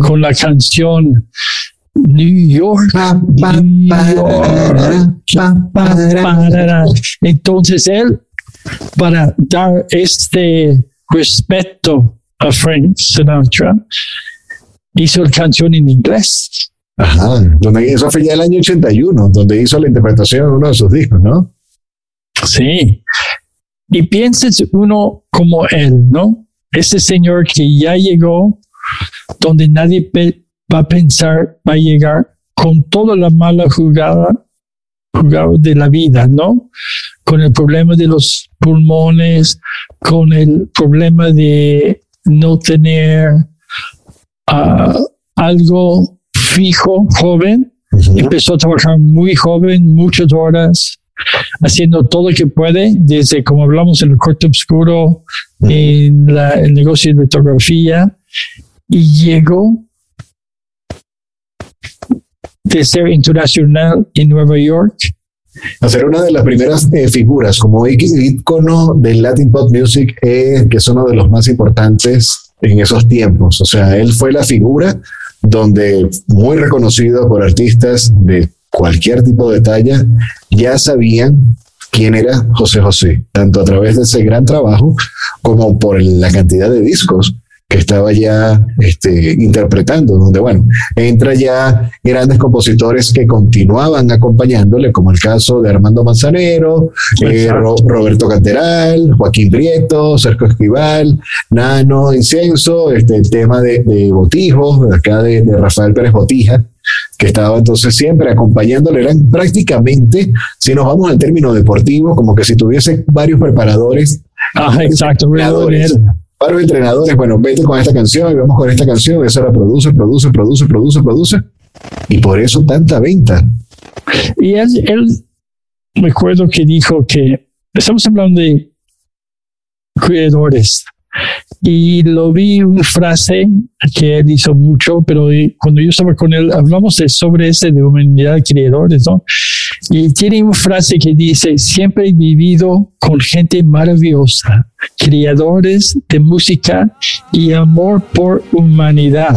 con la canción New York, Entonces él, para dar este respeto a Frank Sinatra, hizo la canción en inglés. Ajá, donde eso fue ya el año 81, donde hizo la interpretación de uno de sus discos, ¿no? Sí, y pienses uno como él, ¿no? Ese señor que ya llegó donde nadie va a pensar, va a llegar con toda la mala jugada, jugada de la vida, ¿no? Con el problema de los pulmones, con el problema de no tener uh, algo fijo, joven. Empezó a trabajar muy joven, muchas horas, haciendo todo lo que puede, desde como hablamos en el corte oscuro, en el negocio de fotografía, y llegó de ser internacional en Nueva York. A ser una de las primeras eh, figuras como icono del Latin Pop Music, eh, que es uno de los más importantes en esos tiempos. O sea, él fue la figura donde muy reconocido por artistas de cualquier tipo de talla, ya sabían quién era José José, tanto a través de ese gran trabajo como por la cantidad de discos que estaba ya este, interpretando, donde, bueno, entra ya grandes compositores que continuaban acompañándole, como el caso de Armando Manzanero, eh, Roberto Canteral, Joaquín Prieto, Sergio Esquival, Nano Incienso, este, el tema de, de Botijo, acá de, de Rafael Pérez Botija, que estaba entonces siempre acompañándole. Eran prácticamente, si nos vamos al término deportivo, como que si tuviese varios preparadores. Ah, exacto, varios entrenadores, bueno, vete con esta canción y vamos con esta canción, eso la produce, produce, produce, produce, produce. Y por eso tanta venta. Y él, él me acuerdo que dijo que estamos hablando de cuidadores y lo vi una frase que él hizo mucho, pero cuando yo estaba con él, hablamos de, sobre ese de humanidad de creadores, ¿no? Y tiene una frase que dice, siempre he vivido con gente maravillosa, creadores de música y amor por humanidad.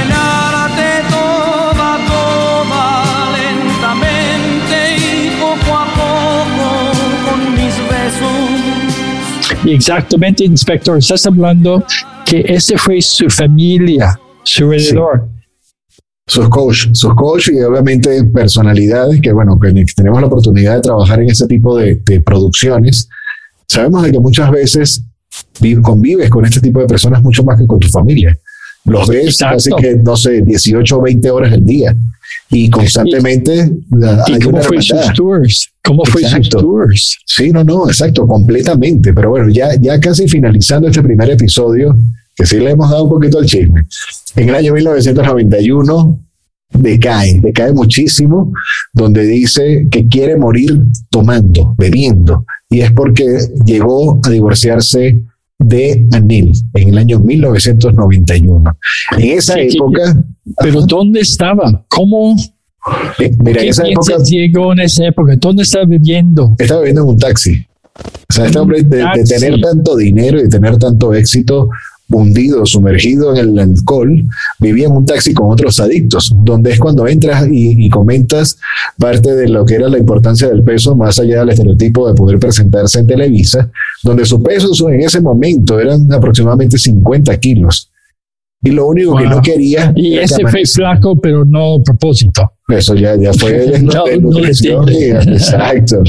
Exactamente, inspector, estás hablando que ese fue su familia, su alrededor sus coach, sus coach y obviamente personalidades que, bueno, que tenemos la oportunidad de trabajar en ese tipo de, producciones, sabemos de que muchas veces convives con este tipo de personas mucho más que con tu familia. Los ves Exacto. casi que, no sé, 18 o 20 horas al día. Y constantemente ¿Y hay cómo fue hermandad. sus tours? ¿Cómo fue sus Exacto. tours? Sí, no, no, exacto, completamente. Pero bueno, ya, ya casi finalizando este primer episodio, que sí le hemos dado un poquito al chisme. En el año 1991 decae, decae muchísimo, donde dice que quiere morir tomando, bebiendo. Y es porque llegó a divorciarse de Anil en el año 1991. En esa época, Pero ¿dónde estaba? ¿Cómo? eh, mira, en ¿Qué esa época llegó en esa época? ¿Dónde estaba viviendo? estaba viviendo en un taxi. O sea, este hombre de, de tener tanto dinero y de tener tanto éxito hundido, sumergido en el alcohol, vivía en un taxi con otros adictos, donde es cuando entras y, y comentas parte de lo que era la importancia del peso, más allá del estereotipo de poder presentarse en Televisa, donde su peso en ese momento eran aproximadamente 50 kilos. Y lo único que no quería Y ese fue flaco, pero no propósito. Eso ya, ya fue No, no Exacto.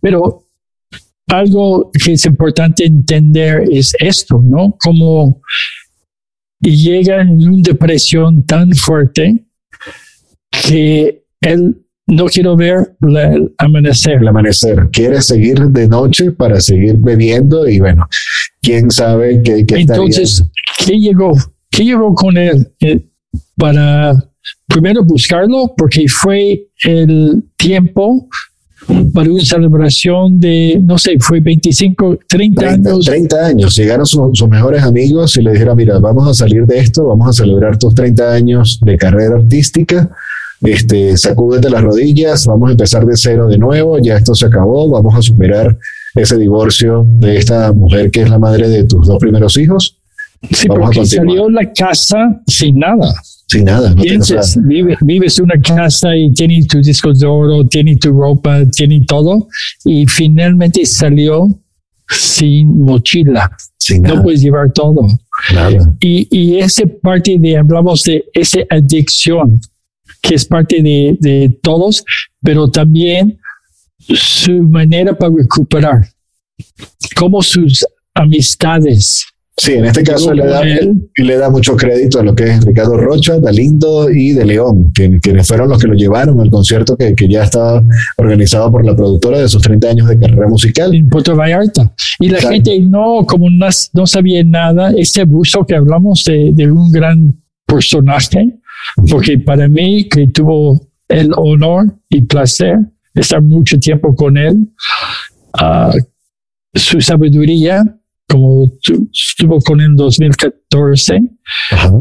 Pero algo que es importante entender es esto, ¿no? Como llega en una depresión tan fuerte que él no quiere ver la- el amanecer. el amanecer. Quiere seguir de noche para seguir bebiendo y bueno, quién sabe qué, qué estaría- Entonces, ¿qué llegó? ¿Qué llegó con él? Eh, para primero buscarlo, porque fue el tiempo para una celebración de, no sé, fue 25, 30, 30, años. 30 años. Llegaron su- sus mejores amigos y le dijeron, mira, vamos a salir de esto, vamos a celebrar tus 30 años de carrera artística. Este, sacúdete las rodillas, vamos a empezar de cero de nuevo, ya esto se acabó, vamos a superar ese divorcio de esta mujer que es la madre de tus dos primeros hijos, Sí, Vamos a porque continuar. salió la casa sin nada. Sin nada. No nada. vive- vives en una casa y tienes tus discos de oro, tienes tu ropa, tienes todo, y finalmente salió sin mochila. Sin No nada, puedes llevar todo. nada. Y, y esa parte de, hablamos de esa adicción, que es parte de, de todos, pero también su manera para recuperar, como sus amistades. Sí, en este caso le da, le da mucho crédito a lo que es Ricardo Rocha, Dalindo y De León, quienes fueron los que lo llevaron al concierto que, que ya estaba organizado por la productora de sus 30 años de carrera musical. en Puerto Vallarta. Y la Exacto. gente no, como no, no sabía nada, este abuso que hablamos de, de un gran personaje, porque para mí que tuvo el honor y placer de estar mucho tiempo con él, ah, su sabiduría, como tu- estuvo con él en 2014, Ajá.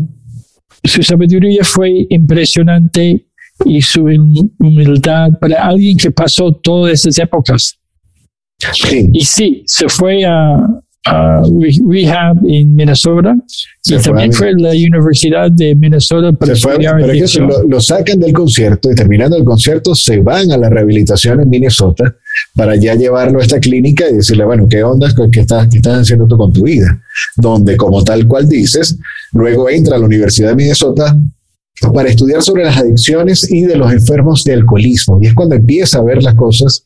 su sabiduría fue impresionante y su hum- humildad para alguien que pasó todas esas épocas. Sí, Y sí, se fue a, re- rehab en Minnesota Se y también fue a la Universidad de Minnesota para se fue, pero es que lo sacan del concierto y terminando el concierto se van a la rehabilitación en Minnesota para ya llevarlo a esta clínica y decirle, bueno, ¿qué onda? ¿Qué estás, qué estás haciendo tú con tu vida? Donde, como tal cual dices, luego entra a la Universidad de Minnesota para estudiar sobre las adicciones y de los enfermos de alcoholismo. Y es cuando empieza a ver las cosas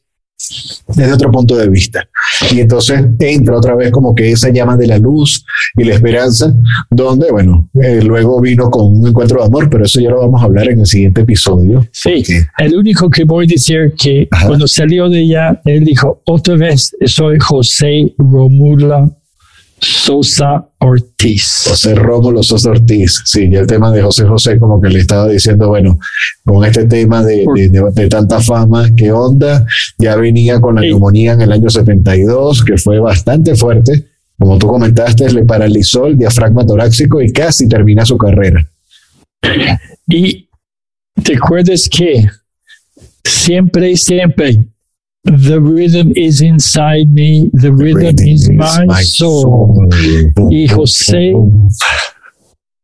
desde otro punto de vista. Y entonces entra otra vez como que esa llama de la luz y la esperanza, donde, bueno, eh, luego vino con un encuentro de amor, pero eso ya lo vamos a hablar en el siguiente episodio. Sí, Porque- el único que voy a decir que Ajá. cuando salió de allá, él dijo, otra vez soy José Romula Sosa Ortiz. José Rómulo Sosa Ortiz, sí, y el tema de José José, como que le estaba diciendo, bueno, con este tema de, de- de- de tanta fama, ¿qué onda? Ya venía con la neumonía en el año 72, que fue bastante fuerte. Como tú comentaste, le paralizó el diafragma torácico y casi termina su carrera. Y te acuerdas que siempre, siempre, the rhythm is inside me, the rhythm is my soul. Y José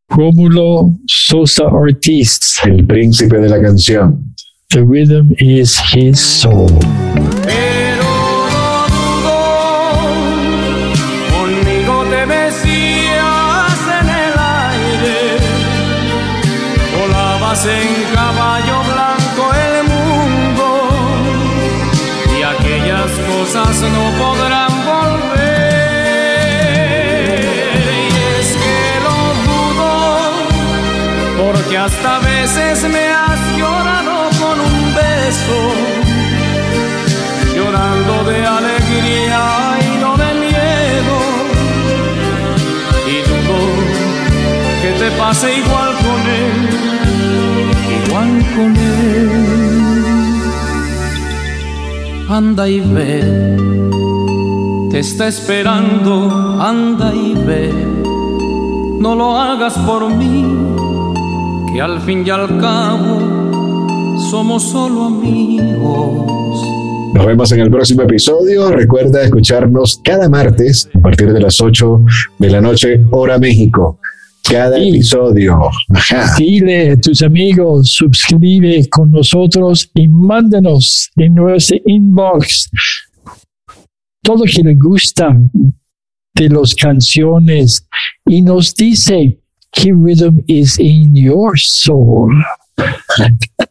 Rómulo Sosa Ortiz, El príncipe de la canción. the rhythm is his soul. De alegría y no de miedo. Y dudo que te pase igual con él, igual con él. Anda y ve, te está esperando, anda y ve, no lo hagas por mí que al fin y al cabo somos solo amigos. Nos vemos en el próximo episodio. Recuerda escucharnos cada martes a partir de las 8 de la noche, hora México. Cada episodio. Dile a tus amigos, suscribe con nosotros y mándanos en nuestro inbox todo lo que le gusta de las canciones y nos dice qué rhythm is in your soul.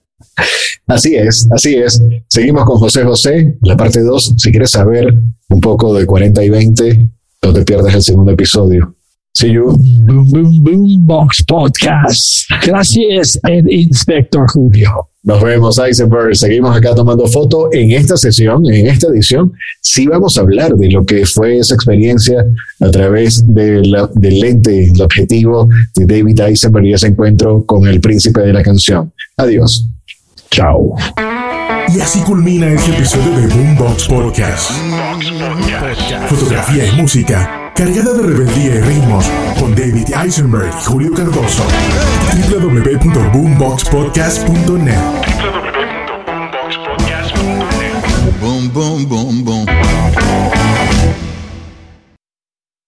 Así es, así es. Seguimos con José José, la parte 2. Si quieres saber un poco de 40 y 20, no te pierdas el segundo episodio. See you. Boom, boom, boom, box podcast. Gracias, el inspector Julio. Nos vemos, Eisenberg. Seguimos acá tomando foto. En esta sesión, en esta edición, sí vamos a hablar de lo que fue esa experiencia a través del lente, el objetivo de David Eisenberg y ese encuentro con el príncipe de la canción. Adiós. Chao. Y así culmina este episodio de Boombox Podcast. Fotografía y música cargada de rebeldía y ritmos con David Eisenberg y Julio Cardoso. www.boomboxpodcast.net Boom, boom, boom, boom.